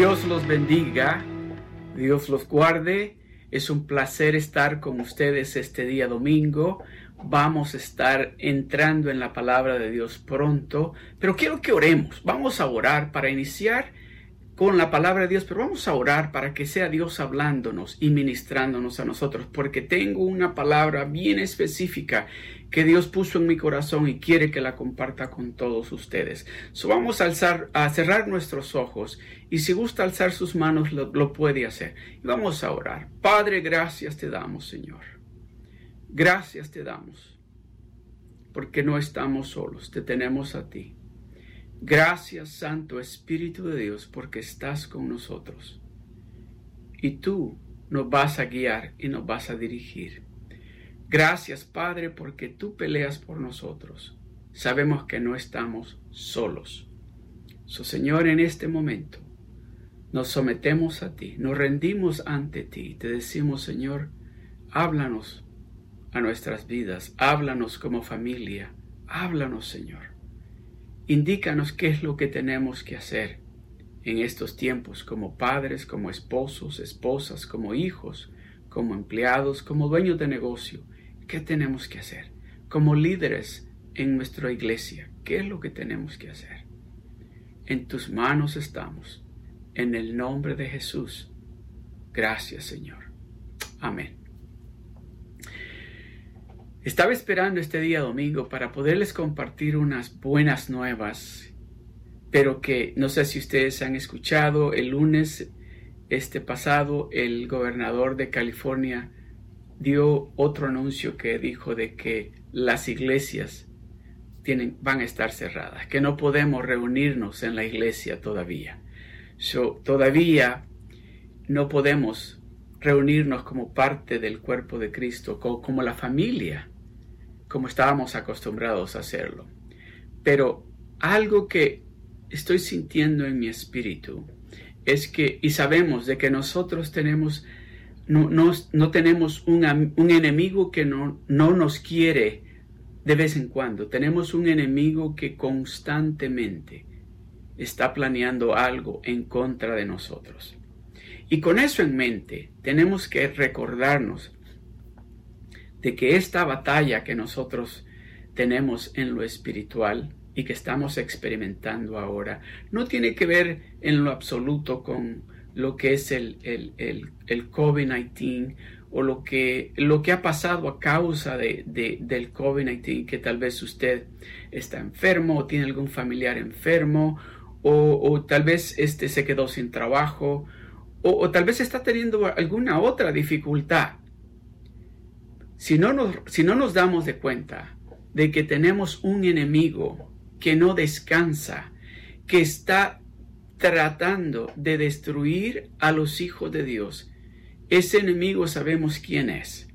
Dios los bendiga, Dios los guarde. Es un placer estar con ustedes este día domingo. Vamos a estar entrando en la palabra de Dios pronto, pero quiero que oremos. Vamos a orar para iniciar con la palabra de Dios, pero vamos a orar para que sea Dios hablándonos y ministrándonos a nosotros, porque tengo una palabra bien específica que Dios puso en mi corazón y quiere que la comparta con todos ustedes. So vamos a, alzar, a cerrar nuestros ojos y si gusta alzar sus manos lo, lo puede hacer. Y vamos a orar. Padre, gracias te damos, Señor. Gracias te damos, porque no estamos solos, te tenemos a ti. Gracias, Santo Espíritu de Dios, porque estás con nosotros. Y tú nos vas a guiar y nos vas a dirigir. Gracias, Padre, porque tú peleas por nosotros. Sabemos que no estamos solos. So, Señor, en este momento nos sometemos a ti, nos rendimos ante ti. Te decimos, Señor, háblanos a nuestras vidas, háblanos como familia, háblanos, Señor. Indícanos qué es lo que tenemos que hacer en estos tiempos como padres, como esposos, esposas, como hijos, como empleados, como dueños de negocio. ¿Qué tenemos que hacer? Como líderes en nuestra iglesia, ¿qué es lo que tenemos que hacer? En tus manos estamos. En el nombre de Jesús. Gracias, Señor. Amén. Estaba esperando este día domingo para poderles compartir unas buenas nuevas, pero que no sé si ustedes han escuchado, el lunes este pasado el gobernador de California dio otro anuncio que dijo de que las iglesias tienen, van a estar cerradas, que no podemos reunirnos en la iglesia todavía. todavía no podemos reunirnos como parte del cuerpo de Cristo, como, la familia, como estábamos acostumbrados a hacerlo. Pero algo que estoy sintiendo en mi espíritu es que, y sabemos de que nosotros tenemos, no, no, tenemos un, un, enemigo que no, no nos quiere de vez en cuando, tenemos un enemigo que constantemente está planeando algo en contra de nosotros. Y con eso en mente, tenemos que recordarnos de que esta batalla que nosotros tenemos en lo espiritual y que estamos experimentando ahora no tiene que ver en lo absoluto con lo que es el, el, el, COVID-19 o lo que, lo que ha pasado a causa de, del COVID-19, que tal vez usted está enfermo o tiene algún familiar enfermo o, o tal vez este se quedó sin trabajo o, tal vez está teniendo alguna otra dificultad. Si no, nos, si no nos damos de cuenta de que tenemos un enemigo que no descansa, que está tratando de destruir a los hijos de Dios, ese enemigo sabemos quién es.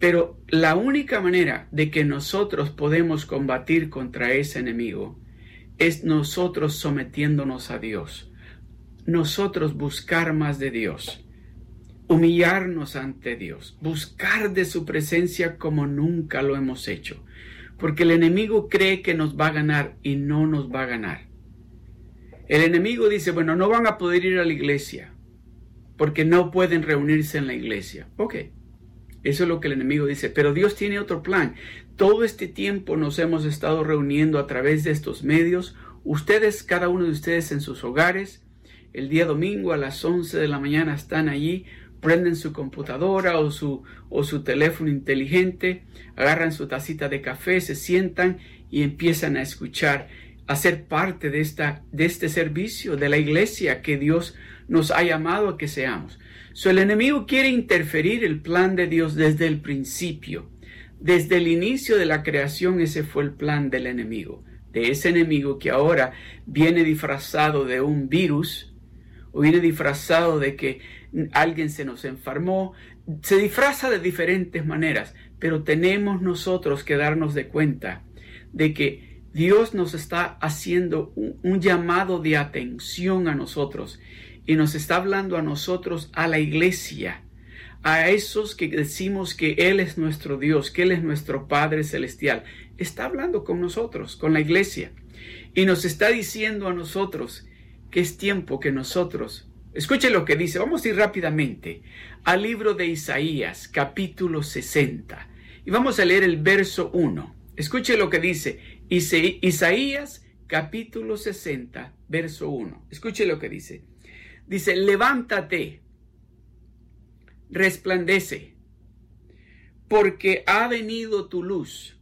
Pero la única manera de que nosotros podemos combatir contra ese enemigo es nosotros sometiéndonos a Dios nosotros buscar más de Dios, humillarnos ante Dios, buscar de su presencia como nunca lo hemos hecho, porque el enemigo cree que nos va a ganar y no nos va a ganar. El enemigo dice, bueno, no van a poder ir a la iglesia porque no pueden reunirse en la iglesia. Ok, eso es lo que el enemigo dice, pero Dios tiene otro plan. Todo este tiempo nos hemos estado reuniendo a través de estos medios, ustedes, cada uno de ustedes en sus hogares, el día domingo a las 11 de la mañana están allí, prenden su computadora o su, o su teléfono inteligente, agarran su tacita de café, se sientan y empiezan a escuchar, a ser parte de, esta, de este servicio, de la iglesia que Dios nos ha llamado a que seamos. So, el enemigo quiere interferir el plan de Dios desde el principio. Desde el inicio de la creación ese fue el plan del enemigo. De ese enemigo que ahora viene disfrazado de un virus, o viene disfrazado de que alguien se nos enfermó, se disfraza de diferentes maneras, pero tenemos nosotros que darnos de cuenta de que Dios nos está haciendo un, llamado de atención a nosotros y nos está hablando a nosotros, a la iglesia, a esos que decimos que Él es nuestro Dios, que Él es nuestro Padre Celestial. Está hablando con nosotros, con la iglesia. Y nos está diciendo a nosotros que es tiempo que nosotros, escuche lo que dice, vamos a ir rápidamente al libro de Isaías, capítulo 60, y vamos a leer el verso 1. Escuche lo que dice Isaías, capítulo 60, verso 1. Escuche lo que dice. Dice, levántate, resplandece, porque ha venido tu luz.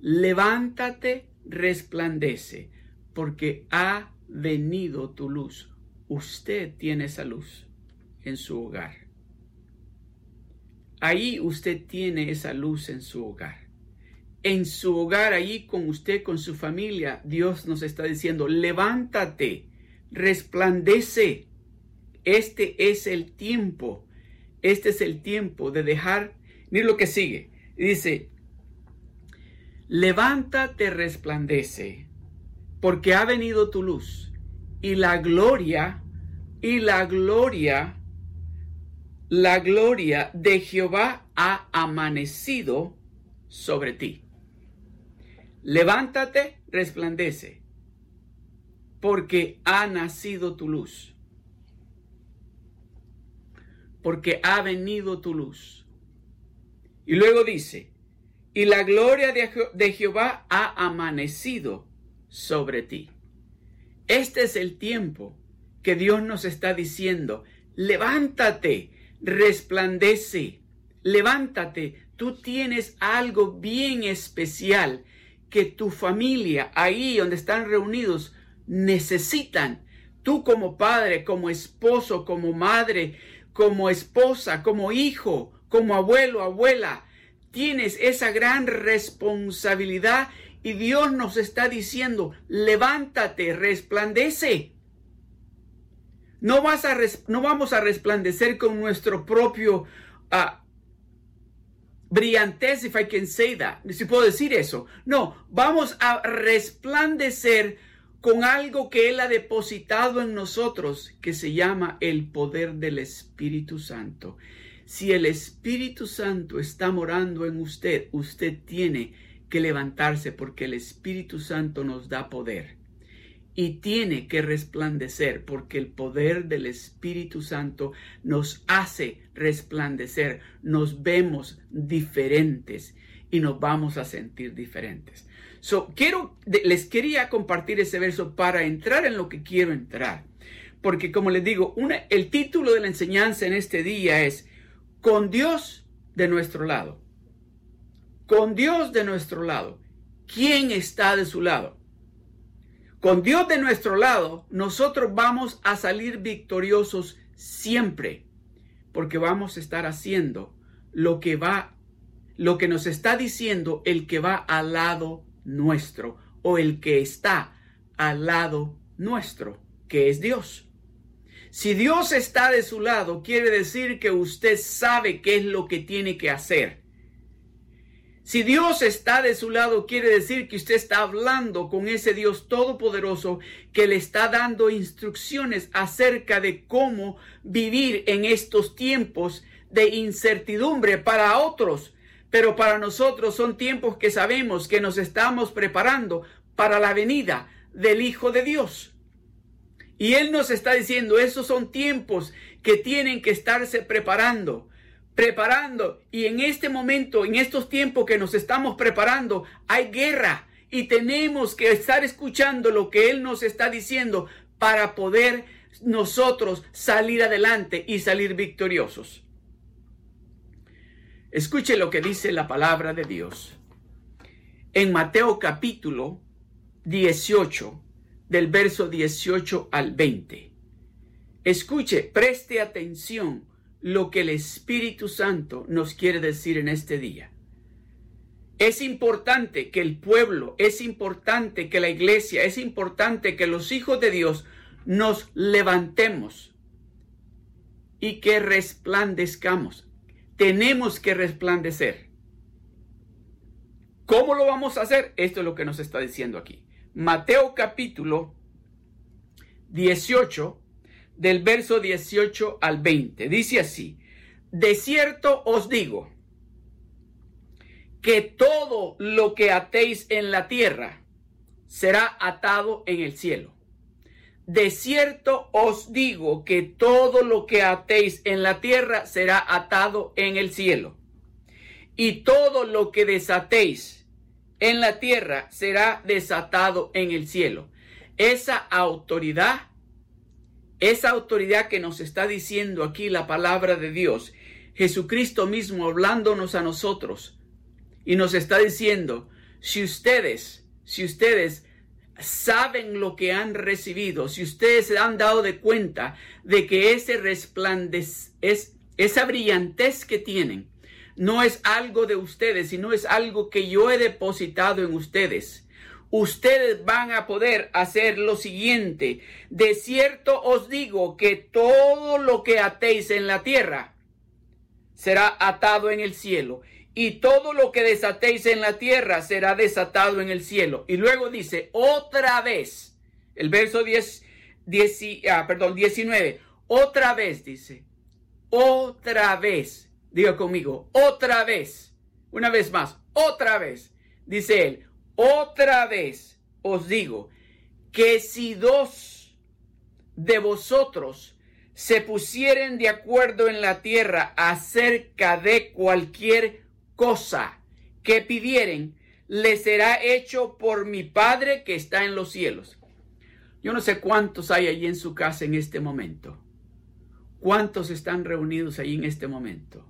Levántate, resplandece, porque ha venido tu luz. Usted tiene esa luz en su hogar. Ahí usted tiene esa luz en su hogar. En su hogar, ahí con usted, con su familia, Dios nos está diciendo, levántate, resplandece. Este es el tiempo. Este es el tiempo de dejar. Mira lo que sigue. Dice, levántate, resplandece, porque ha venido tu luz y la gloria, y la gloria, la gloria de Jehová ha amanecido sobre ti. Levántate, resplandece, porque ha nacido tu luz, porque ha venido tu luz. Y luego dice, y la gloria de, de Jehová ha amanecido sobre ti. Este es el tiempo que Dios nos está diciendo, levántate, resplandece, levántate, tú tienes algo bien especial que tu familia, ahí donde están reunidos, necesitan. Tú como padre, como esposo, como madre, como esposa, como hijo, como abuelo, abuela, tienes esa gran responsabilidad y Dios nos está diciendo, levántate, resplandece. No, vas a no vamos a resplandecer con nuestro propio uh, brillantez, if I can say that, si puedo decir eso. No, vamos a resplandecer con algo que Él ha depositado en nosotros, que se llama el poder del Espíritu Santo. Si el Espíritu Santo está morando en usted, usted tiene que levantarse porque el Espíritu Santo nos da poder. Y tiene que resplandecer porque el poder del Espíritu Santo nos hace resplandecer. Nos vemos diferentes y nos vamos a sentir diferentes. So, quiero, les quería compartir ese verso para entrar en lo que quiero entrar. Porque como les digo, el título de la enseñanza en este día es Con Dios de nuestro lado con Dios de nuestro lado, ¿quién está de su lado? Con Dios de nuestro lado, nosotros vamos a salir victoriosos siempre, porque vamos a estar haciendo lo que va, lo que nos está diciendo el que va al lado nuestro o el que está al lado nuestro, que es Dios. Si Dios está de su lado, quiere decir que usted sabe qué es lo que tiene que hacer. Si Dios está de su lado, quiere decir que usted está hablando con ese Dios todopoderoso que le está dando instrucciones acerca de cómo vivir en estos tiempos de incertidumbre para otros. Pero para nosotros son tiempos que sabemos que nos estamos preparando para la venida del Hijo de Dios. Y Él nos está diciendo, esos son tiempos que tienen que estarse preparando preparando y en este momento, en estos tiempos que nos estamos preparando, hay guerra y tenemos que estar escuchando lo que Él nos está diciendo para poder nosotros salir adelante y salir victoriosos. Escuche lo que dice la palabra de Dios. En Mateo capítulo 18, del verso 18 al 20. Escuche, preste atención lo que el Espíritu Santo nos quiere decir en este día. Es importante que el pueblo, es importante que la iglesia, es importante que los hijos de Dios nos levantemos y que resplandezcamos. Tenemos que resplandecer. ¿Cómo lo vamos a hacer? Esto es lo que nos está diciendo aquí. Mateo capítulo 18, del verso 18 al 20. Dice así, de cierto os digo, que todo lo que atéis en la tierra será atado en el cielo. de cierto os digo que todo lo que atéis en la tierra será atado en el cielo. Y todo lo que desatéis en la tierra será desatado en el cielo. Esa autoridad, esa autoridad que nos está diciendo aquí la palabra de Dios, Jesucristo mismo hablándonos a nosotros y nos está diciendo, si ustedes, si ustedes saben lo que han recibido, si ustedes se han dado de cuenta de que ese resplandez, es, esa brillantez que tienen, no es algo de ustedes, sino es algo que yo he depositado en ustedes. Ustedes van a poder hacer lo siguiente. De cierto os digo que todo lo que atéis en la tierra será atado en el cielo y todo lo que desatéis en la tierra será desatado en el cielo. Y luego dice, otra vez, el verso 10, ah, perdón, 19, otra vez dice, otra vez, diga conmigo, otra vez, una vez más, otra vez, dice él, otra vez os digo que si dos de vosotros se pusieren de acuerdo en la tierra acerca de cualquier cosa que pidieren, le será hecho por mi Padre que está en los cielos. Yo no sé cuántos hay allí en su casa en este momento. ¿Cuántos están reunidos allí en este momento?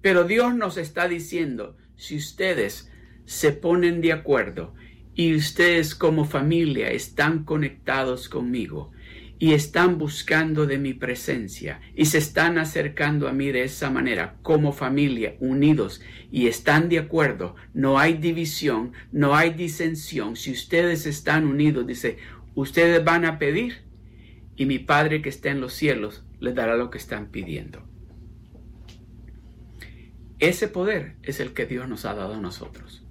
Pero Dios nos está diciendo, si ustedes se ponen de acuerdo y ustedes como familia están conectados conmigo, y están buscando de mi presencia y se están acercando a mí de esa manera, como familia, unidos y están de acuerdo. No hay división, no hay disensión. Si ustedes están unidos, dice, ustedes van a pedir y mi Padre que está en los cielos les dará lo que están pidiendo. Ese poder es el que Dios nos ha dado a nosotros.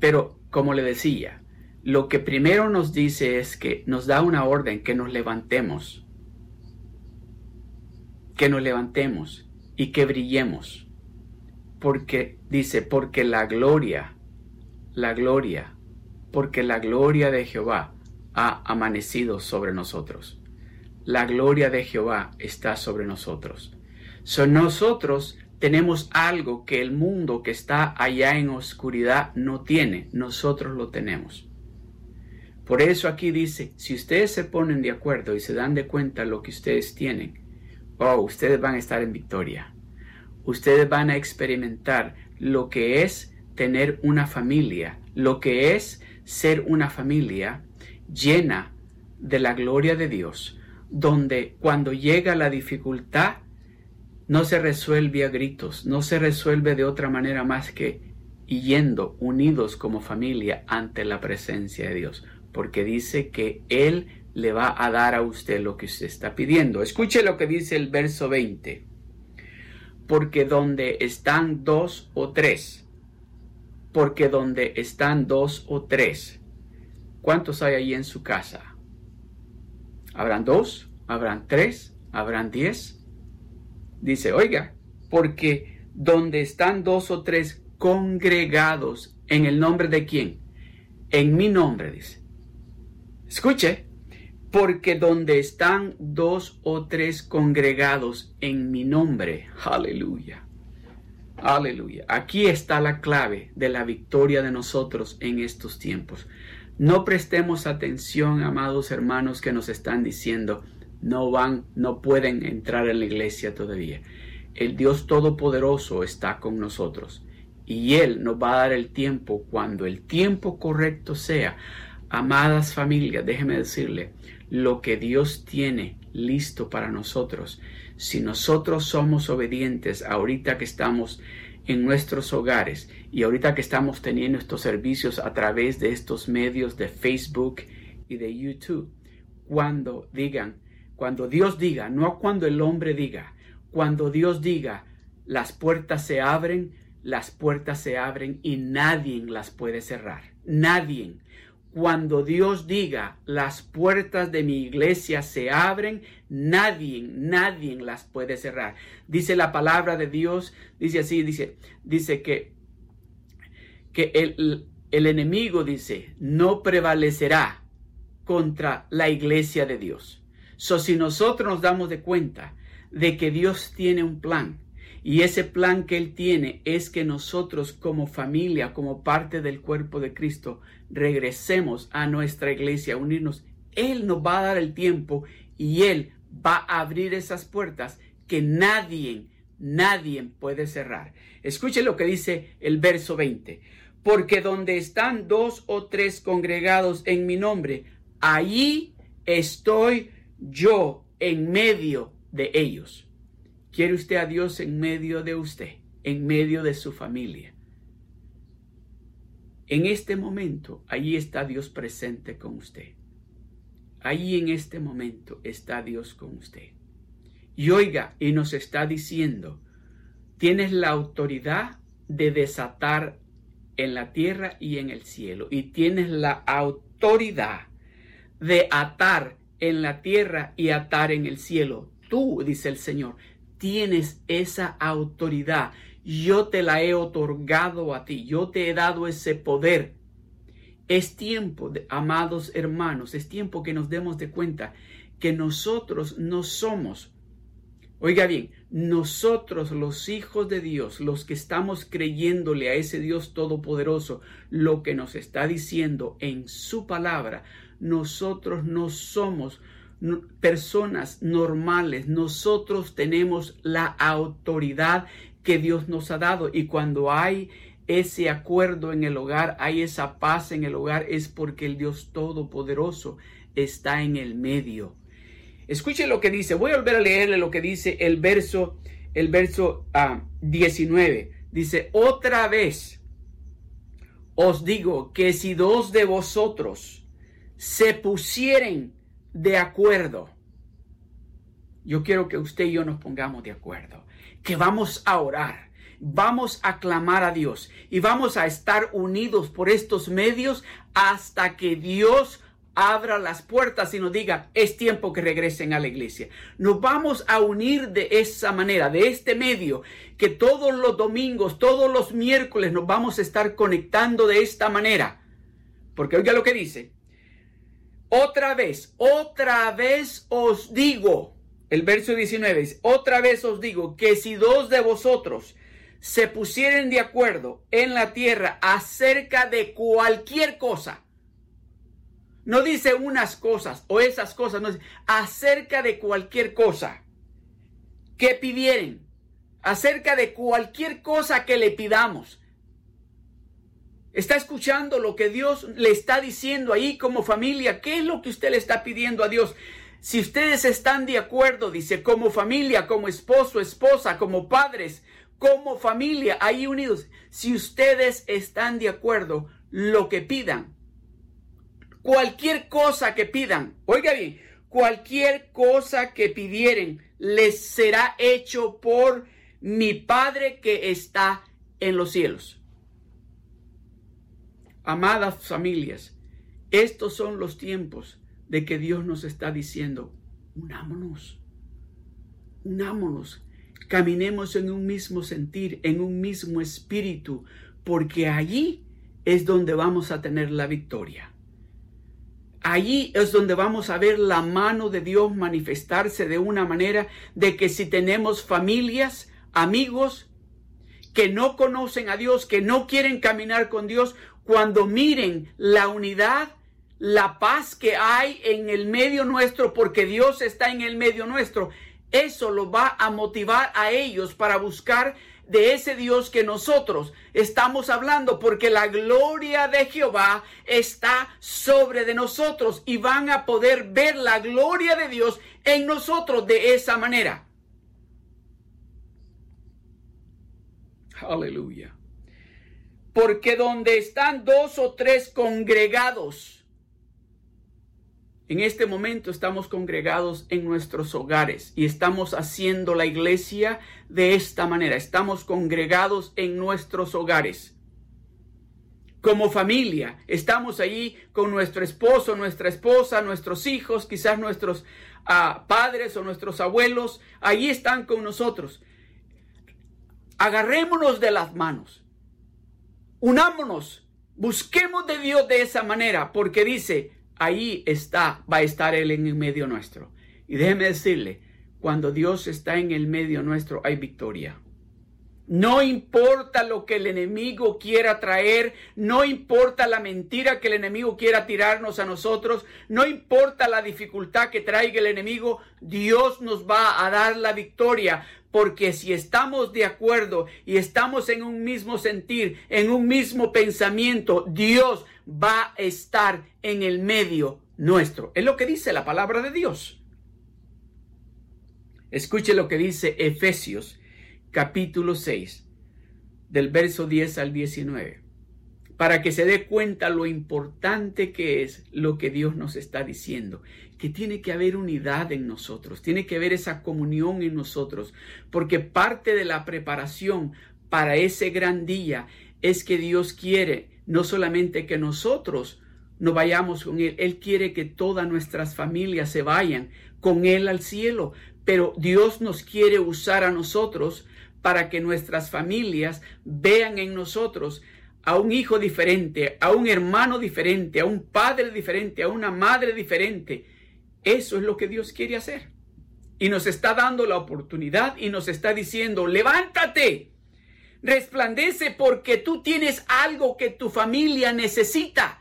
Pero, como le decía, lo que primero nos dice es que nos da una orden que nos levantemos, que nos levantemos y que brillemos. Porque dice, porque la gloria, la gloria, porque la gloria de Jehová ha amanecido sobre nosotros. La gloria de Jehová está sobre nosotros. Son nosotros tenemos algo que el mundo que está allá en oscuridad no tiene, nosotros lo tenemos. Por eso aquí dice, si ustedes se ponen de acuerdo y se dan de cuenta lo que ustedes tienen, oh, ustedes van a estar en victoria. Ustedes van a experimentar lo que es tener una familia, lo que es ser una familia llena de la gloria de Dios, donde cuando llega la dificultad no se resuelve a gritos, no se resuelve de otra manera más que yendo unidos como familia ante la presencia de Dios porque dice que Él le va a dar a usted lo que usted está pidiendo. Escuche lo que dice el verso 20. Porque donde están dos o tres, porque donde están dos o tres, ¿cuántos hay ahí en su casa? ¿Habrán dos? ¿Habrán tres? ¿Habrán diez? Dice, oiga, porque donde están dos o tres congregados en el nombre de quién? En mi nombre, dice Escuche, porque donde están dos o tres congregados en mi nombre, aleluya, aleluya. Aquí está la clave de la victoria de nosotros en estos tiempos. No prestemos atención, amados hermanos, que nos están diciendo, no van, no pueden entrar en la iglesia todavía. El Dios Todopoderoso está con nosotros y Él nos va a dar el tiempo cuando el tiempo correcto sea Amadas familias, déjeme decirle, lo que Dios tiene listo para nosotros, si nosotros somos obedientes ahorita que estamos en nuestros hogares y ahorita que estamos teniendo estos servicios a través de estos medios de Facebook y de YouTube, cuando digan, cuando Dios diga, no cuando el hombre diga, cuando Dios diga, las puertas se abren, las puertas se abren y nadie las puede cerrar. Nadie cuando Dios diga, las puertas de mi iglesia se abren, nadie, nadie las puede cerrar. Dice la palabra de Dios, dice así, dice, dice que, que el, el enemigo dice, no prevalecerá contra la iglesia de Dios. So, si nosotros nos damos de cuenta de que Dios tiene un plan, y ese plan que Él tiene es que nosotros como familia, como parte del cuerpo de Cristo, regresemos a nuestra iglesia, unirnos. Él nos va a dar el tiempo y Él va a abrir esas puertas que nadie, nadie puede cerrar. Escuche lo que dice el verso 20. Porque donde están dos o tres congregados en mi nombre, allí estoy yo en medio de ellos. ¿Quiere usted a Dios en medio de usted, en medio de su familia? En este momento, allí está Dios presente con usted. Allí en este momento está Dios con usted. Y oiga, y nos está diciendo, tienes la autoridad de desatar en la tierra y en el cielo. Y tienes la autoridad de atar en la tierra y atar en el cielo. Tú, dice el Señor, tienes esa autoridad. Yo te la he otorgado a ti. Yo te he dado ese poder. Es tiempo, de, amados hermanos, es tiempo que nos demos de cuenta que nosotros no somos, oiga bien, nosotros los hijos de Dios, los que estamos creyéndole a ese Dios todopoderoso, lo que nos está diciendo en su palabra, nosotros no somos personas normales, nosotros tenemos la autoridad que Dios nos ha dado y cuando hay ese acuerdo en el hogar, hay esa paz en el hogar, es porque el Dios Todopoderoso está en el medio. Escuche lo que dice, voy a volver a leerle lo que dice el verso, el verso 19. Ah, dice, otra vez os digo que si dos de vosotros se pusieren de acuerdo. Yo quiero que usted y yo nos pongamos de acuerdo, que vamos a orar, vamos a clamar a Dios y vamos a estar unidos por estos medios hasta que Dios abra las puertas y nos diga, es tiempo que regresen a la iglesia. Nos vamos a unir de esa manera, de este medio, que todos los domingos, todos los miércoles nos vamos a estar conectando de esta manera. Porque oiga lo que dice, otra vez, otra vez os digo, el verso 19 dice, otra vez os digo que si dos de vosotros se pusieren de acuerdo en la tierra acerca de cualquier cosa, no dice unas cosas o esas cosas, no dice acerca de cualquier cosa que pidieren, acerca de cualquier cosa que le pidamos, ¿Está escuchando lo que Dios le está diciendo ahí como familia? ¿Qué es lo que usted le está pidiendo a Dios? Si ustedes están de acuerdo, dice, como familia, como esposo, esposa, como padres, como familia, ahí unidos, si ustedes están de acuerdo, lo que pidan, cualquier cosa que pidan, oiga bien, cualquier cosa que pidieren, les será hecho por mi Padre que está en los cielos. Amadas familias, estos son los tiempos de que Dios nos está diciendo, unámonos, unámonos, caminemos en un mismo sentir, en un mismo espíritu, porque allí es donde vamos a tener la victoria. Allí es donde vamos a ver la mano de Dios manifestarse de una manera de que si tenemos familias, amigos, que no conocen a Dios, que no quieren caminar con Dios, cuando miren la unidad, la paz que hay en el medio nuestro, porque Dios está en el medio nuestro, eso lo va a motivar a ellos para buscar de ese Dios que nosotros estamos hablando, porque la gloria de Jehová está sobre de nosotros y van a poder ver la gloria de Dios en nosotros de esa manera. Aleluya porque donde están dos o tres congregados, en este momento estamos congregados en nuestros hogares y estamos haciendo la iglesia de esta manera. Estamos congregados en nuestros hogares. Como familia, estamos allí con nuestro esposo, nuestra esposa, nuestros hijos, quizás nuestros uh, padres o nuestros abuelos. Allí están con nosotros. Agarrémonos de las manos Unámonos, busquemos de Dios de esa manera, porque dice, ahí está, va a estar Él en el medio nuestro. Y déjeme decirle, cuando Dios está en el medio nuestro hay victoria. No importa lo que el enemigo quiera traer, no importa la mentira que el enemigo quiera tirarnos a nosotros, no importa la dificultad que traiga el enemigo, Dios nos va a dar la victoria, porque si estamos de acuerdo y estamos en un mismo sentir, en un mismo pensamiento, Dios va a estar en el medio nuestro. Es lo que dice la palabra de Dios. Escuche lo que dice Efesios capítulo 6, del verso 10 al 19, para que se dé cuenta lo importante que es lo que Dios nos está diciendo, que tiene que haber unidad en nosotros, tiene que haber esa comunión en nosotros, porque parte de la preparación para ese gran día es que Dios quiere no solamente que nosotros no vayamos con Él, Él quiere que todas nuestras familias se vayan con Él al cielo, pero Dios nos quiere usar a nosotros para que nuestras familias vean en nosotros a un hijo diferente, a un hermano diferente, a un padre diferente, a una madre diferente. Eso es lo que Dios quiere hacer. Y nos está dando la oportunidad y nos está diciendo, levántate, resplandece porque tú tienes algo que tu familia necesita.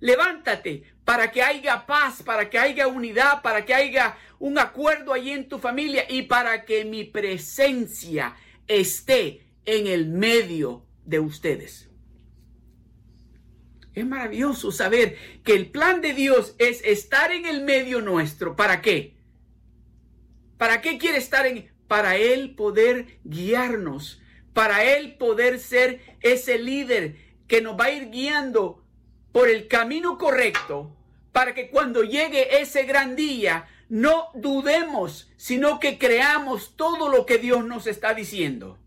Levántate para que haya paz, para que haya unidad, para que haya un acuerdo allí en tu familia y para que mi presencia esté en el medio de ustedes. Es maravilloso saber que el plan de Dios es estar en el medio nuestro. ¿Para qué? ¿Para qué quiere estar en? Para Él poder guiarnos, para Él poder ser ese líder que nos va a ir guiando por el camino correcto, para que cuando llegue ese gran día no dudemos, sino que creamos todo lo que Dios nos está diciendo.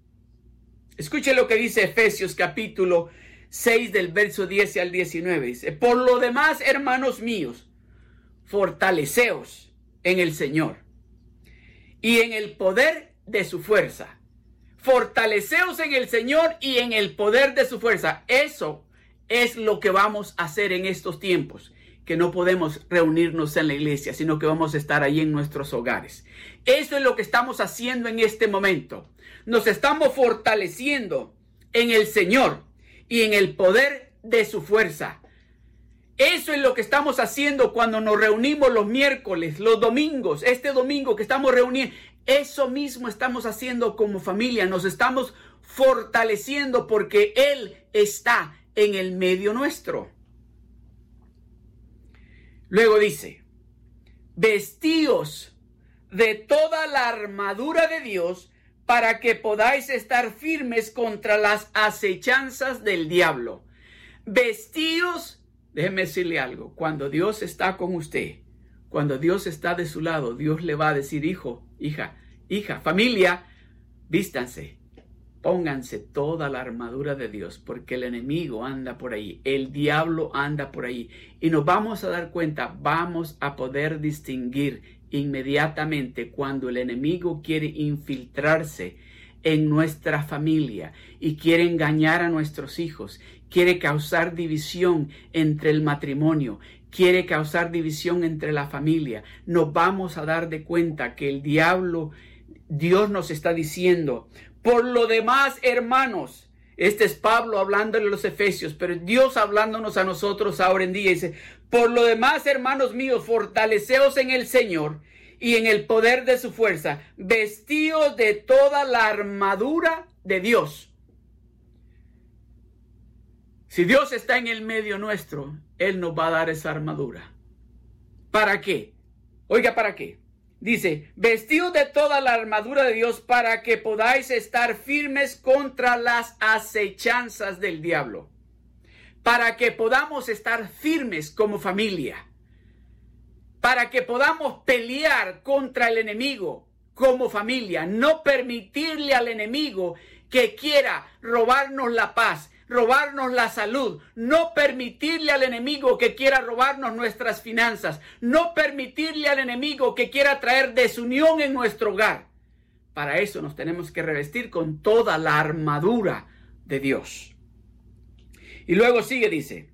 Escuche lo que dice Efesios capítulo 6 del verso 10 al 19. Dice, por lo demás, hermanos míos, fortaleceos en el Señor y en el poder de su fuerza. Fortaleceos en el Señor y en el poder de su fuerza. Eso es lo que vamos a hacer en estos tiempos que no podemos reunirnos en la iglesia, sino que vamos a estar ahí en nuestros hogares. Eso es lo que estamos haciendo en este momento. Nos estamos fortaleciendo en el Señor y en el poder de su fuerza. Eso es lo que estamos haciendo cuando nos reunimos los miércoles, los domingos, este domingo que estamos reuniendo. Eso mismo estamos haciendo como familia. Nos estamos fortaleciendo porque Él está en el medio nuestro. Luego dice, vestíos de toda la armadura de Dios para que podáis estar firmes contra las acechanzas del diablo. Vestíos, déjeme decirle algo, cuando Dios está con usted, cuando Dios está de su lado, Dios le va a decir, hijo, hija, hija, familia, vístanse, Pónganse toda la armadura de Dios, porque el enemigo anda por ahí, el diablo anda por ahí. Y nos vamos a dar cuenta, vamos a poder distinguir inmediatamente cuando el enemigo quiere infiltrarse en nuestra familia y quiere engañar a nuestros hijos, quiere causar división entre el matrimonio, quiere causar división entre la familia. Nos vamos a dar de cuenta que el diablo, Dios nos está diciendo, por lo demás, hermanos, este es Pablo hablándole a los Efesios, pero Dios hablándonos a nosotros ahora en día. Dice, por lo demás, hermanos míos, fortaleceos en el Señor y en el poder de su fuerza, vestidos de toda la armadura de Dios. Si Dios está en el medio nuestro, Él nos va a dar esa armadura. ¿Para qué? Oiga, ¿para qué? Dice, vestidos de toda la armadura de Dios para que podáis estar firmes contra las acechanzas del diablo. Para que podamos estar firmes como familia. Para que podamos pelear contra el enemigo como familia. No permitirle al enemigo que quiera robarnos la paz, robarnos la salud, no permitirle al enemigo que quiera robarnos nuestras finanzas, no permitirle al enemigo que quiera traer desunión en nuestro hogar. Para eso nos tenemos que revestir con toda la armadura de Dios. Y luego sigue, dice,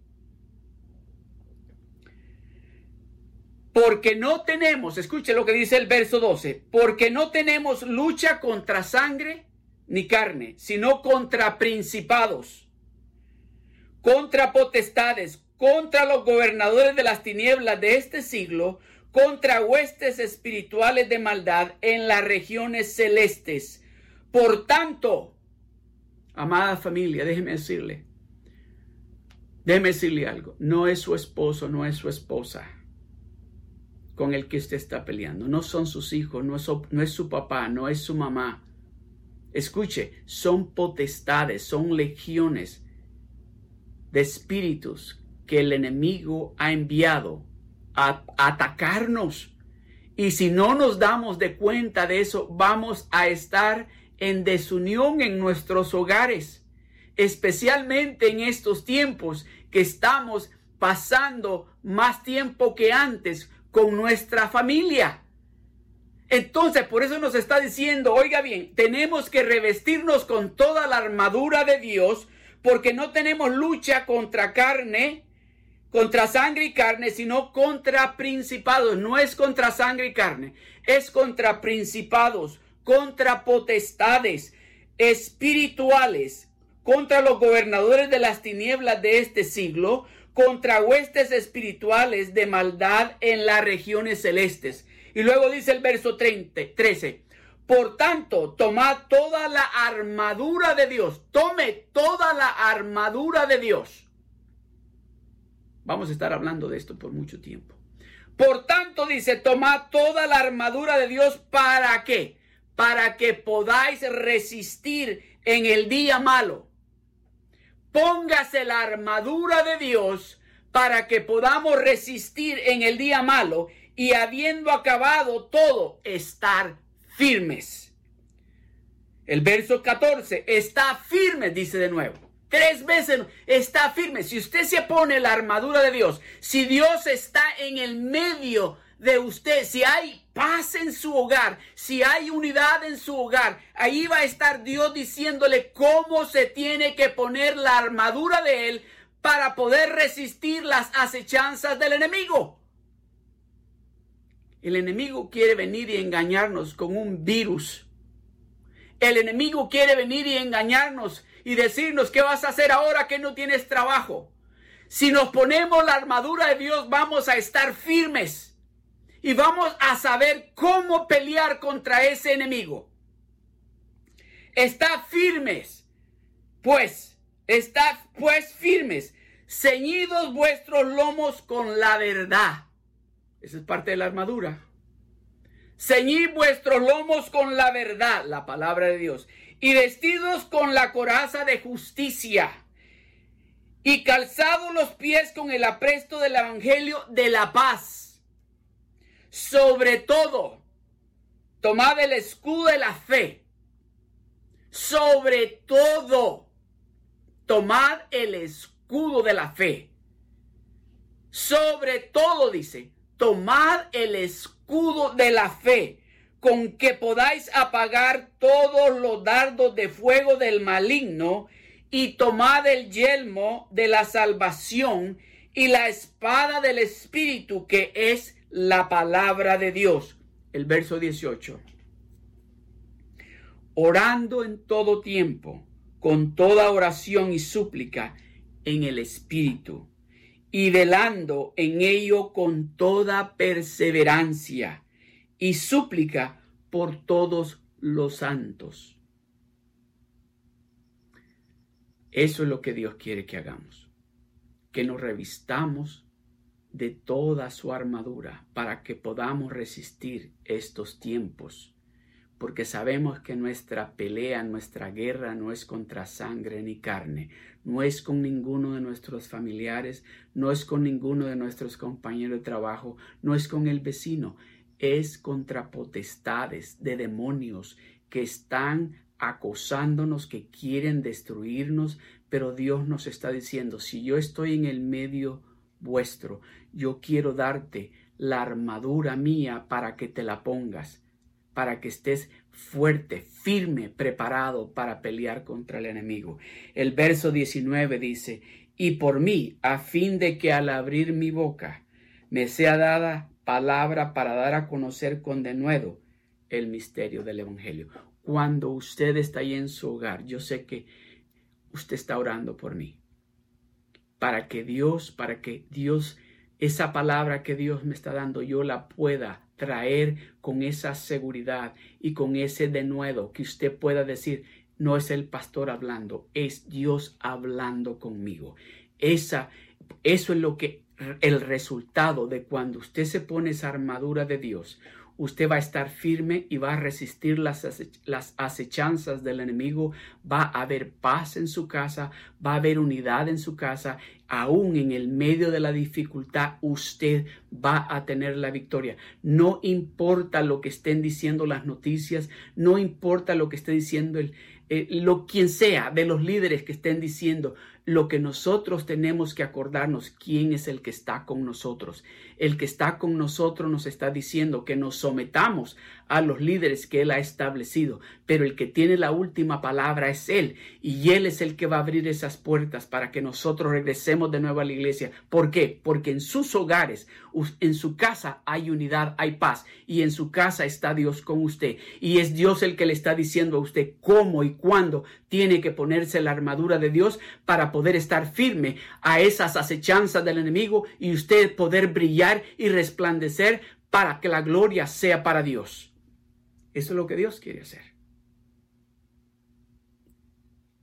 Porque no tenemos, escuche lo que dice el verso 12, porque no tenemos lucha contra sangre ni carne, sino contra principados, contra potestades, contra los gobernadores de las tinieblas de este siglo, contra huestes espirituales de maldad en las regiones celestes. Por tanto, amada familia, déjeme decirle, déjeme decirle algo, no es su esposo, no es su esposa con el que usted está peleando, no son sus hijos, no es, no es su papá, no es su mamá. Escuche, son potestades, son legiones de espíritus que el enemigo ha enviado a atacarnos. Y si no nos damos de cuenta de eso, vamos a estar en desunión en nuestros hogares, especialmente en estos tiempos que estamos pasando más tiempo que antes con nuestra familia. Entonces, por eso nos está diciendo, oiga bien, tenemos que revestirnos con toda la armadura de Dios, porque no tenemos lucha contra carne, contra sangre y carne, sino contra principados. No es contra sangre y carne, es contra principados, contra potestades espirituales, contra los gobernadores de las tinieblas de este siglo, contra huestes espirituales de maldad en las regiones celestes. Y luego dice el verso 30, 13. Por tanto, tomad toda la armadura de Dios. Tome toda la armadura de Dios Vamos a estar hablando de esto por mucho tiempo. Por tanto, dice, tomad toda la armadura de Dios para qué? Para que podáis resistir en el día malo. Póngase la armadura de Dios para que podamos resistir en el día malo y habiendo acabado todo, estar firmes. El verso 14, está firme, dice de nuevo. Tres veces está firme. Si usted se pone la armadura de Dios, si Dios está en el medio de usted, si hay paz en su hogar, si hay unidad en su hogar, ahí va a estar Dios diciéndole cómo se tiene que poner la armadura de Él para poder resistir las acechanzas del enemigo. El enemigo quiere venir y engañarnos con un virus. El enemigo quiere venir y engañarnos y decirnos qué vas a hacer ahora que no tienes trabajo. Si nos ponemos la armadura de Dios, vamos a estar firmes y vamos a saber cómo pelear contra ese enemigo. Está firmes, pues, está pues firmes, ceñidos vuestros lomos con la verdad. Esa es parte de la armadura. Ceñid vuestros lomos con la verdad, la palabra de Dios, y vestidos con la coraza de justicia, y calzados los pies con el apresto del Evangelio de la paz. Sobre todo, tomad el escudo de la fe. Sobre todo, tomad el escudo de la fe. Sobre todo, dice, tomad el escudo de la fe con que podáis apagar todos los dardos de fuego del maligno y tomad el yelmo de la salvación y la espada del Espíritu que es la palabra de Dios. El verso 18. Orando en todo tiempo, con toda oración y súplica en el Espíritu, y velando en ello con toda perseverancia y súplica por todos los santos. Eso es lo que Dios quiere que hagamos, que nos revistamos de toda su armadura para que podamos resistir estos tiempos, porque sabemos que nuestra pelea, nuestra guerra no es contra sangre ni carne, no es con ninguno de nuestros familiares, no es con ninguno de nuestros compañeros de trabajo, no es con el vecino, es contra potestades de demonios que están acosándonos, que quieren destruirnos, pero Dios nos está diciendo, si yo estoy en el medio vuestro, yo quiero darte la armadura mía para que te la pongas, para que estés fuerte, firme, preparado para pelear contra el enemigo. El verso 19 dice, y por mí, a fin de que al abrir mi boca me sea dada palabra para dar a conocer con denuedo el misterio del Evangelio. Cuando usted está ahí en su hogar, yo sé que usted está orando por mí. Para que Dios, para que Dios, esa palabra que Dios me está dando, yo la pueda traer con esa seguridad y con ese denuedo que usted pueda decir, no es el pastor hablando, es Dios hablando conmigo. Esa, eso es lo que el resultado de cuando usted se pone esa armadura de Dios usted va a estar firme y va a resistir las, las acechanzas del enemigo, va a haber paz en su casa, va a haber unidad en su casa, aún en el medio de la dificultad usted va a tener la victoria. No importa lo que estén diciendo las noticias, no importa lo que esté diciendo el, eh, lo quien sea de los líderes que estén diciendo, lo que nosotros tenemos que acordarnos, quién es el que está con nosotros. El que está con nosotros nos está diciendo que nos sometamos a los líderes que Él ha establecido, pero el que tiene la última palabra es Él, y Él es el que va a abrir esas puertas para que nosotros regresemos de nuevo a la iglesia. ¿Por qué? Porque en sus hogares, en su casa hay unidad, hay paz, y en su casa está Dios con usted, y es Dios el que le está diciendo a usted cómo y cuándo tiene que ponerse la armadura de Dios para poder estar firme a esas acechanzas del enemigo y usted poder brillar y resplandecer para que la gloria sea para Dios. Eso es lo que Dios quiere hacer.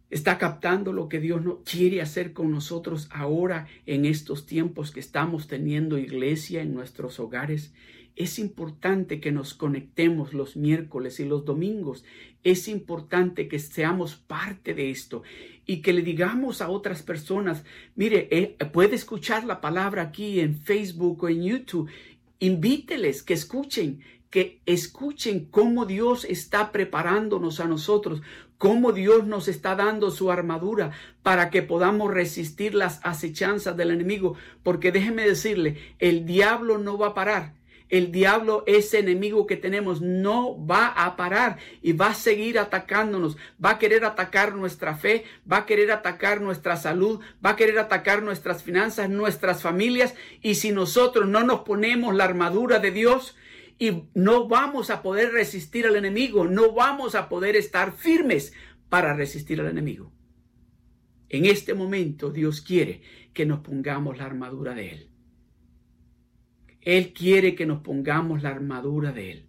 Está captando lo que Dios no quiere hacer con nosotros ahora en estos tiempos que estamos teniendo iglesia en nuestros hogares. Es importante que nos conectemos los miércoles y los domingos. Es importante que seamos parte de esto y que le digamos a otras personas, mire, eh, puede escuchar la palabra aquí en Facebook o en YouTube. Invíteles que escuchen, que escuchen cómo Dios está preparándonos a nosotros, cómo Dios nos está dando su armadura para que podamos resistir las acechanzas del enemigo. Porque déjeme decirle, el diablo no va a parar. El diablo, ese enemigo que tenemos, no va a parar y va a seguir atacándonos. Va a querer atacar nuestra fe, va a querer atacar nuestra salud, va a querer atacar nuestras finanzas, nuestras familias. Y si nosotros no nos ponemos la armadura de Dios, y no vamos a poder resistir al enemigo, no vamos a poder estar firmes para resistir al enemigo. En este momento Dios quiere que nos pongamos la armadura de Él. Él quiere que nos pongamos la armadura de Él.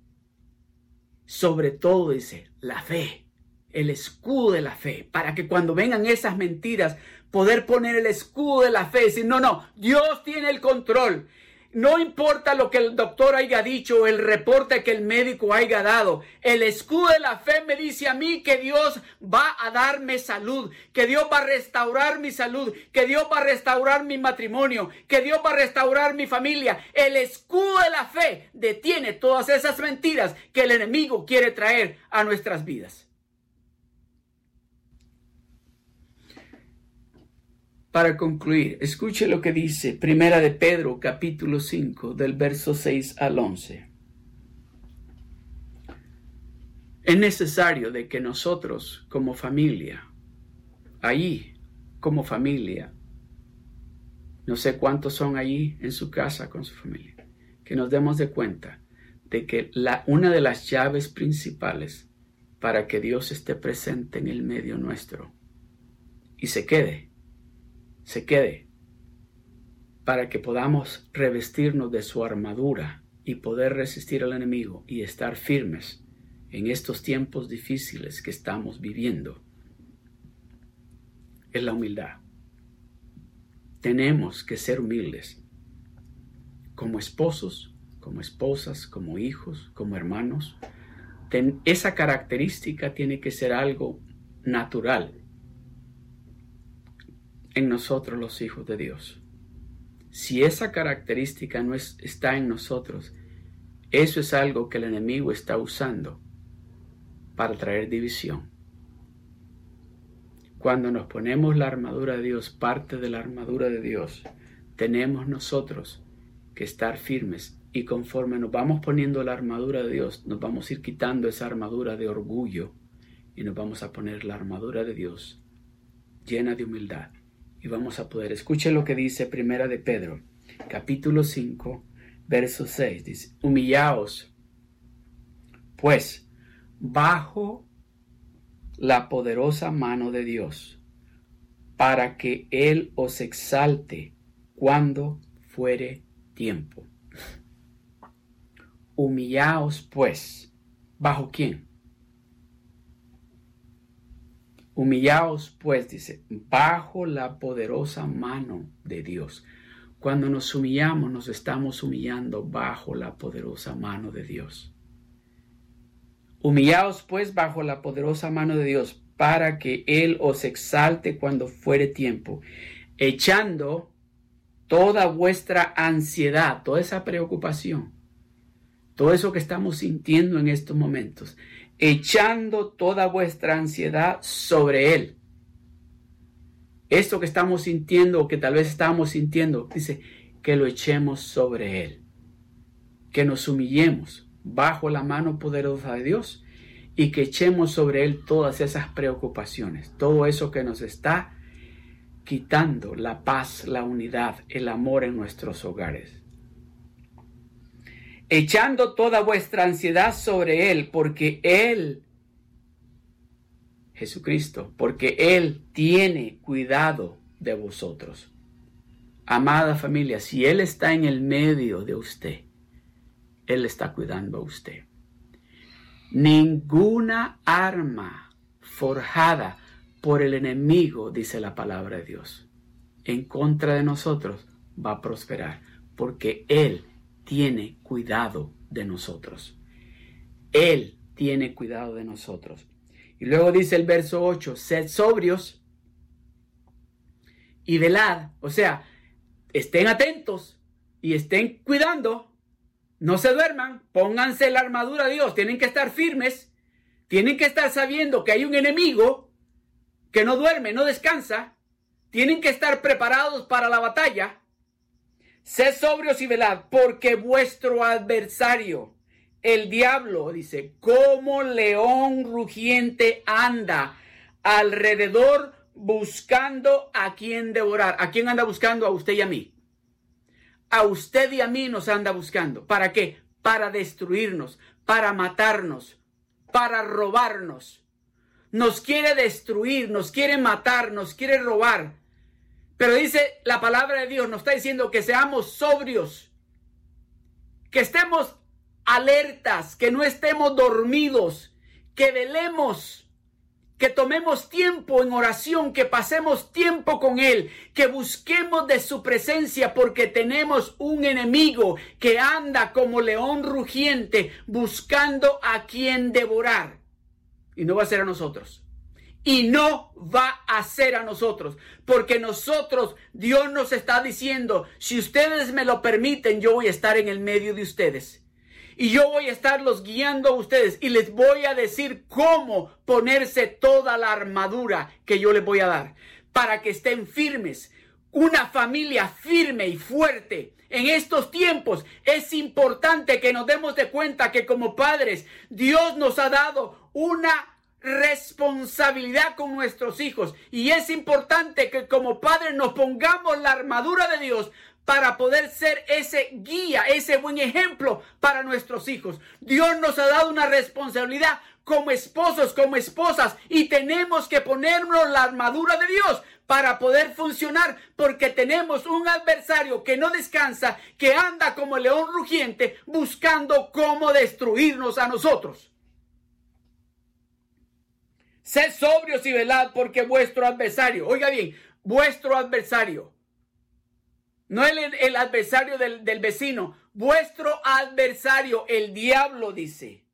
Sobre todo dice, la fe, el escudo de la fe, para que cuando vengan esas mentiras, poder poner el escudo de la fe y decir, no, no, Dios tiene el control. No importa lo que el doctor haya dicho o el reporte que el médico haya dado. El escudo de la fe me dice a mí que Dios va a darme salud, que Dios va a restaurar mi salud, que Dios va a restaurar mi matrimonio, que Dios va a restaurar mi familia. El escudo de la fe detiene todas esas mentiras que el enemigo quiere traer a nuestras vidas. Para concluir, escuche lo que dice Primera de Pedro capítulo 5 del verso 6 al 11. Es necesario de que nosotros como familia, ahí como familia, no sé cuántos son allí en su casa con su familia, que nos demos de cuenta de que la, una de las llaves principales para que Dios esté presente en el medio nuestro y se quede se quede para que podamos revestirnos de su armadura y poder resistir al enemigo y estar firmes en estos tiempos difíciles que estamos viviendo es la humildad. Tenemos que ser humildes como esposos, como esposas, como hijos, como hermanos. esa característica tiene que ser algo natural en nosotros los hijos de Dios. Si esa característica no está en nosotros, eso es algo que el enemigo está usando para traer división. Cuando nos ponemos la armadura de Dios, parte de la armadura de Dios, tenemos nosotros que estar firmes y conforme nos vamos poniendo la armadura de Dios, nos vamos a ir quitando esa armadura de orgullo y nos vamos a poner la armadura de Dios llena de humildad y vamos a poder. Escuche lo que dice Primera de Pedro, capítulo 5, Verso 6 dice, humillaos, pues, bajo la poderosa mano de Dios, para que Él os exalte cuando fuere tiempo. Humillaos, pues, ¿bajo quién? Humillaos, pues, dice, bajo la poderosa mano de Dios. Cuando nos humillamos, nos estamos humillando bajo la poderosa mano de Dios. Humillaos pues bajo la poderosa mano de Dios, para que Él os exalte cuando fuere tiempo, echando toda vuestra ansiedad, toda esa preocupación, todo eso que estamos sintiendo en estos momentos, echando toda vuestra ansiedad sobre Él esto que estamos sintiendo o que tal vez estamos sintiendo, dice, que lo echemos sobre Él, que nos humillemos bajo la mano poderosa de Dios y que echemos sobre Él todas esas preocupaciones, todo eso que nos está quitando la paz, la unidad, el amor en nuestros hogares. Echando toda vuestra ansiedad sobre Él, porque Él Jesucristo, porque Él tiene cuidado de vosotros. Amada familia, si Él está en el medio de usted, Él está cuidando a usted. Ninguna arma forjada por el enemigo, dice la palabra de Dios, en contra de nosotros va a prosperar, porque Él tiene cuidado de nosotros. Él tiene cuidado de nosotros. Y luego dice el verso 8, sed sobrios y velad. O sea, estén atentos y estén cuidando. No se duerman, pónganse la armadura de Dios, tienen que estar firmes, tienen que estar sabiendo que hay un enemigo que no duerme, no descansa, tienen que estar preparados para la batalla. Sed sobrios y velad, porque vuestro adversario, el diablo, dice, como león rugiente anda alrededor buscando a quien devorar. ¿A quién anda buscando? A usted y a mí. A usted y a mí nos anda buscando. ¿Para qué? Para destruirnos, para matarnos, para robarnos. Nos quiere destruir, nos quiere matar, nos quiere robar. Pero dice la palabra de Dios, nos está diciendo que seamos sobrios, que estemos alertas, que no estemos dormidos, que velemos, que tomemos tiempo en oración, que pasemos tiempo con Él, que busquemos de su presencia porque tenemos un enemigo que anda como león rugiente buscando a quien devorar. Y no va a ser a nosotros. Y no va a ser a nosotros, porque nosotros, Dios nos está diciendo, si ustedes me lo permiten, yo voy a estar en el medio de ustedes y yo voy a estarlos guiando a ustedes y les voy a decir cómo ponerse toda la armadura que yo les voy a dar para que estén firmes. Una familia firme y fuerte. En estos tiempos es importante que nos demos de cuenta que como padres Dios nos ha dado una responsabilidad con nuestros hijos y es importante que como padres nos pongamos la armadura de Dios para poder ser ese guía, ese buen ejemplo para nuestros hijos. Dios nos ha dado una responsabilidad como esposos, como esposas, y tenemos que ponernos la armadura de Dios para poder funcionar, porque tenemos un adversario que no descansa, que anda como el león rugiente, buscando cómo destruirnos a nosotros. Sed sobrios y velad, porque vuestro adversario, oiga bien, vuestro adversario, no el, el adversario del, del vecino, vuestro adversario, el diablo, dice.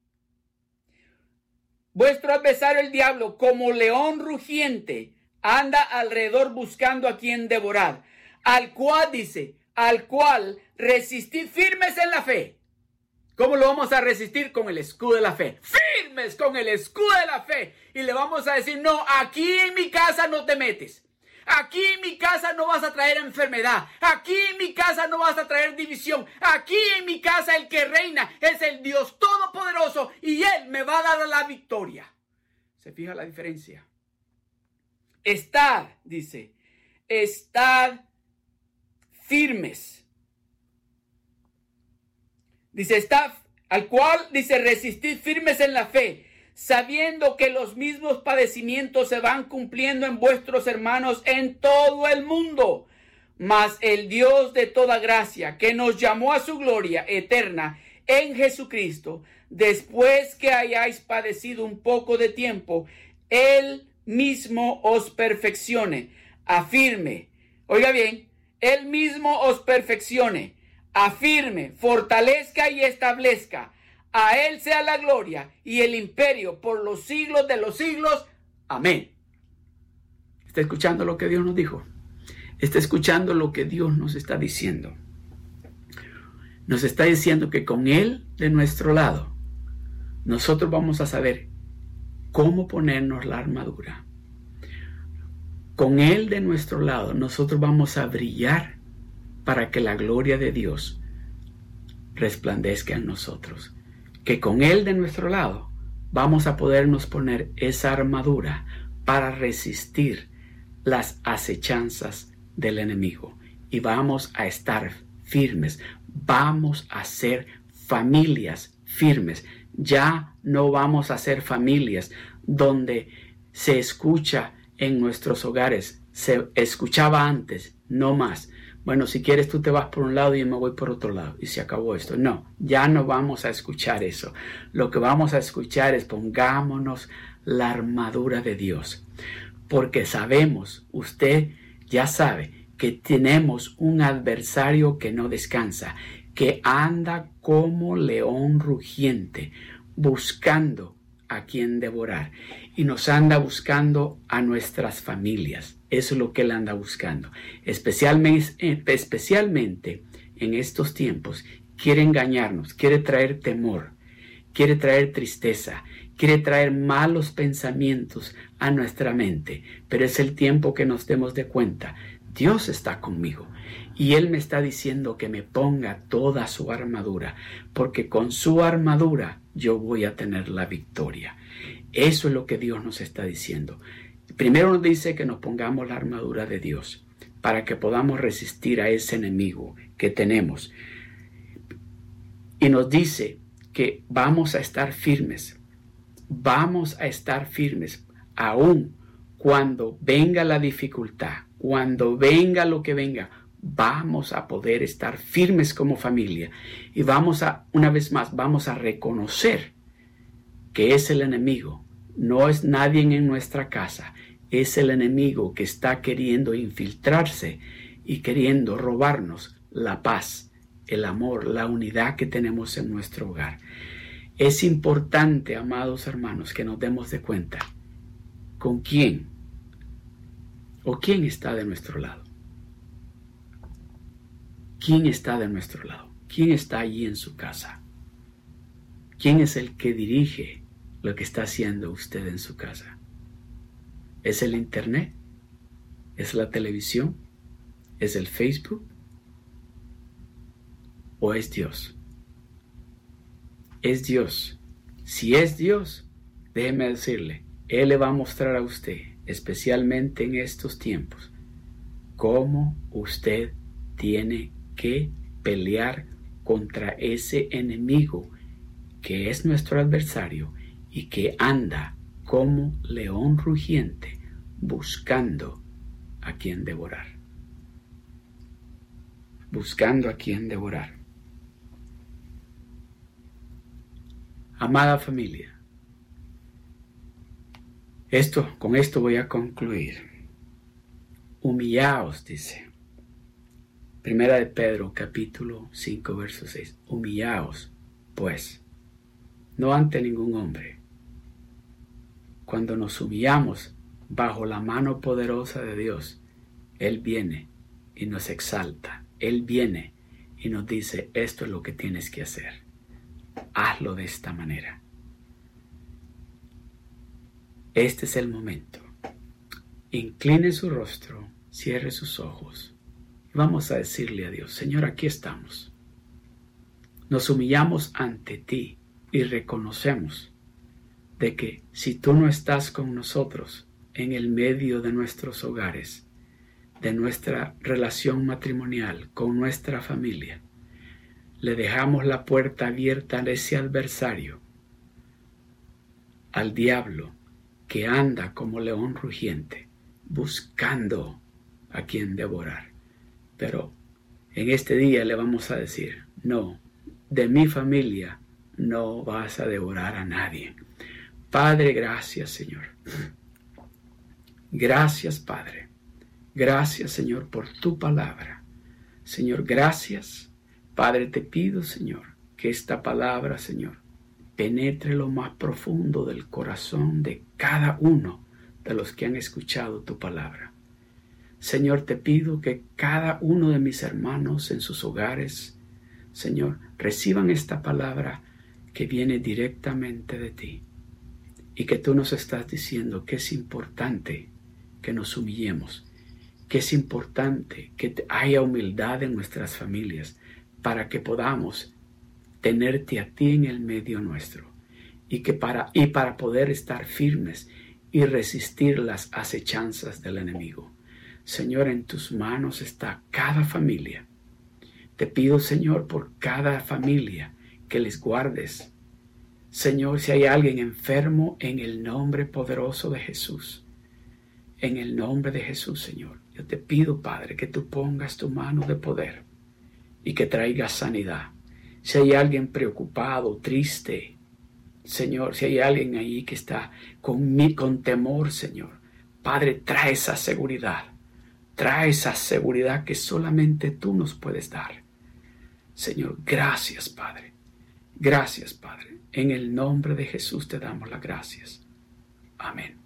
Vuestro adversario, el diablo, como león rugiente, anda alrededor buscando a quien devorar. Al cual, dice, al cual resistid firmes en la fe. ¿Cómo lo vamos a resistir? Con el escudo de la fe. Firmes con el escudo de la fe. Y le vamos a decir, no, aquí en mi casa no te metes. Aquí en mi casa no vas a traer enfermedad. Aquí en mi casa no vas a traer división. Aquí en mi casa el que reina es el Dios Todopoderoso y Él me va a dar la victoria. ¿Se fija la diferencia? Estad, dice, estad firmes. Dice, está, al cual dice, resistid firmes en la fe, sabiendo que los mismos padecimientos se van cumpliendo en vuestros hermanos en todo el mundo. Mas el Dios de toda gracia, que nos llamó a su gloria eterna en Jesucristo, después que hayáis padecido un poco de tiempo, Él mismo os perfeccione, afirme. Oiga bien, Él mismo os perfeccione, afirme, fortalezca y establezca. A Él sea la gloria y el imperio por los siglos de los siglos. Amén. ¿Está escuchando lo que Dios nos dijo? ¿Está escuchando lo que Dios nos está diciendo? Nos está diciendo que con Él de nuestro lado, nosotros vamos a saber cómo ponernos la armadura. Con Él de nuestro lado, nosotros vamos a brillar para que la gloria de Dios resplandezca en nosotros. Que con Él de nuestro lado, vamos a podernos poner esa armadura para resistir las acechanzas del enemigo. Y vamos a estar firmes, vamos a ser familias firmes. Ya no vamos a ser familias donde se escucha en nuestros hogares. Se escuchaba antes, no más. Bueno, si quieres tú te vas por un lado y yo me voy por otro lado y se acabó esto. No, ya no vamos a escuchar eso. Lo que vamos a escuchar es pongámonos la armadura de Dios. Porque sabemos, usted ya sabe que tenemos un adversario que no descansa, que anda como león rugiente, buscando a quien devorar. Y nos anda buscando a nuestras familias. Eso es lo que él anda buscando. Especialmente, especialmente en estos tiempos. Quiere engañarnos, quiere traer temor, quiere traer tristeza, quiere traer malos pensamientos a nuestra mente. Pero es el tiempo que nos demos de cuenta. Dios está conmigo. Y Él me está diciendo que me ponga toda su armadura, porque con su armadura yo voy a tener la victoria. Eso es lo que Dios nos está diciendo. Primero nos dice que nos pongamos la armadura de Dios para que podamos resistir a ese enemigo que tenemos. Y nos dice que vamos a estar firmes, vamos a estar firmes aún cuando venga la dificultad, cuando venga lo que venga, vamos a poder estar firmes como familia y vamos a, una vez más, vamos a reconocer que es el enemigo, no es nadie en nuestra casa, es el enemigo que está queriendo infiltrarse y queriendo robarnos la paz, el amor, la unidad que tenemos en nuestro hogar. Es importante, amados hermanos, que nos demos de cuenta con quién o quién está de nuestro lado. ¿Quién está de nuestro lado? ¿Quién está allí en su casa? ¿Quién es el que dirige lo que está haciendo usted en su casa? ¿Es el Internet? ¿Es la televisión? ¿Es el Facebook? ¿O es Dios? Es Dios. Si es Dios, déjeme decirle, Él le va a mostrar a usted, especialmente en estos tiempos, cómo usted tiene que pelear contra ese enemigo que es nuestro adversario y que anda como león rugiente buscando a quien devorar. Buscando a quien devorar. Amada familia, esto, con esto voy a concluir. Humillaos, dice. Primera de Pedro, capítulo 5, verso 6. Humillaos, pues, no ante ningún hombre. Cuando nos humillamos bajo la mano poderosa de Dios, Él viene y nos exalta. Él viene y nos dice, esto es lo que tienes que hacer. Hazlo de esta manera. Este es el momento. Incline su rostro, cierre sus ojos Vamos a decirle a Dios, Señor, aquí estamos. Nos humillamos ante ti y reconocemos de que si tú no estás con nosotros en el medio de nuestros hogares, de nuestra relación matrimonial con nuestra familia, le dejamos la puerta abierta a ese adversario, al diablo que anda como león rugiente, buscando a quien devorar. Pero en este día le vamos a decir, no, de mi familia no vas a devorar a nadie. Padre, gracias Señor. Gracias Padre. Gracias Señor por tu palabra. Señor, gracias. Padre, te pido Señor que esta palabra, Señor, penetre lo más profundo del corazón de cada uno de los que han escuchado tu palabra. Señor, te pido que cada uno de mis hermanos en sus hogares, Señor, reciban esta palabra que viene directamente de ti y que tú nos estás diciendo que es importante que nos humillemos, que es importante que haya humildad en nuestras familias para que podamos tenerte a ti en el medio nuestro y que para y para poder estar firmes y resistir las acechanzas del enemigo. Señor, en tus manos está cada familia. Te pido, Señor, por cada familia que les guardes, Señor, si hay alguien enfermo, en el nombre poderoso de Jesús, en el nombre de Jesús, Señor, yo te pido, Padre, que tú pongas tu mano de poder y que traigas sanidad. Si hay alguien preocupado, triste, Señor, si hay alguien ahí que está con, con temor, Señor, Padre, trae esa seguridad. Trae esa seguridad que solamente tú nos puedes dar. Señor, gracias, Padre. Gracias, Padre. En el nombre de Jesús te damos las gracias. Amén.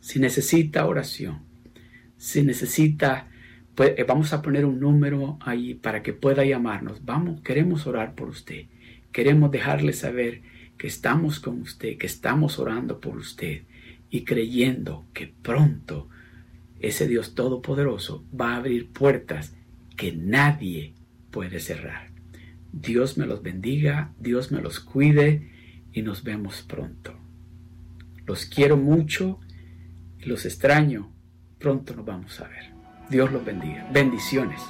Si necesita oración, si necesita, pues, eh, vamos a poner un número ahí para que pueda llamarnos. Vamos, queremos orar por usted. Queremos dejarle saber que estamos con usted, que estamos orando por usted y creyendo que pronto ese Dios Todopoderoso va a abrir puertas que nadie puede cerrar. Dios me los bendiga, Dios me los cuide y nos vemos pronto. Los quiero mucho y los extraño. Pronto nos vamos a ver. Dios los bendiga. Bendiciones.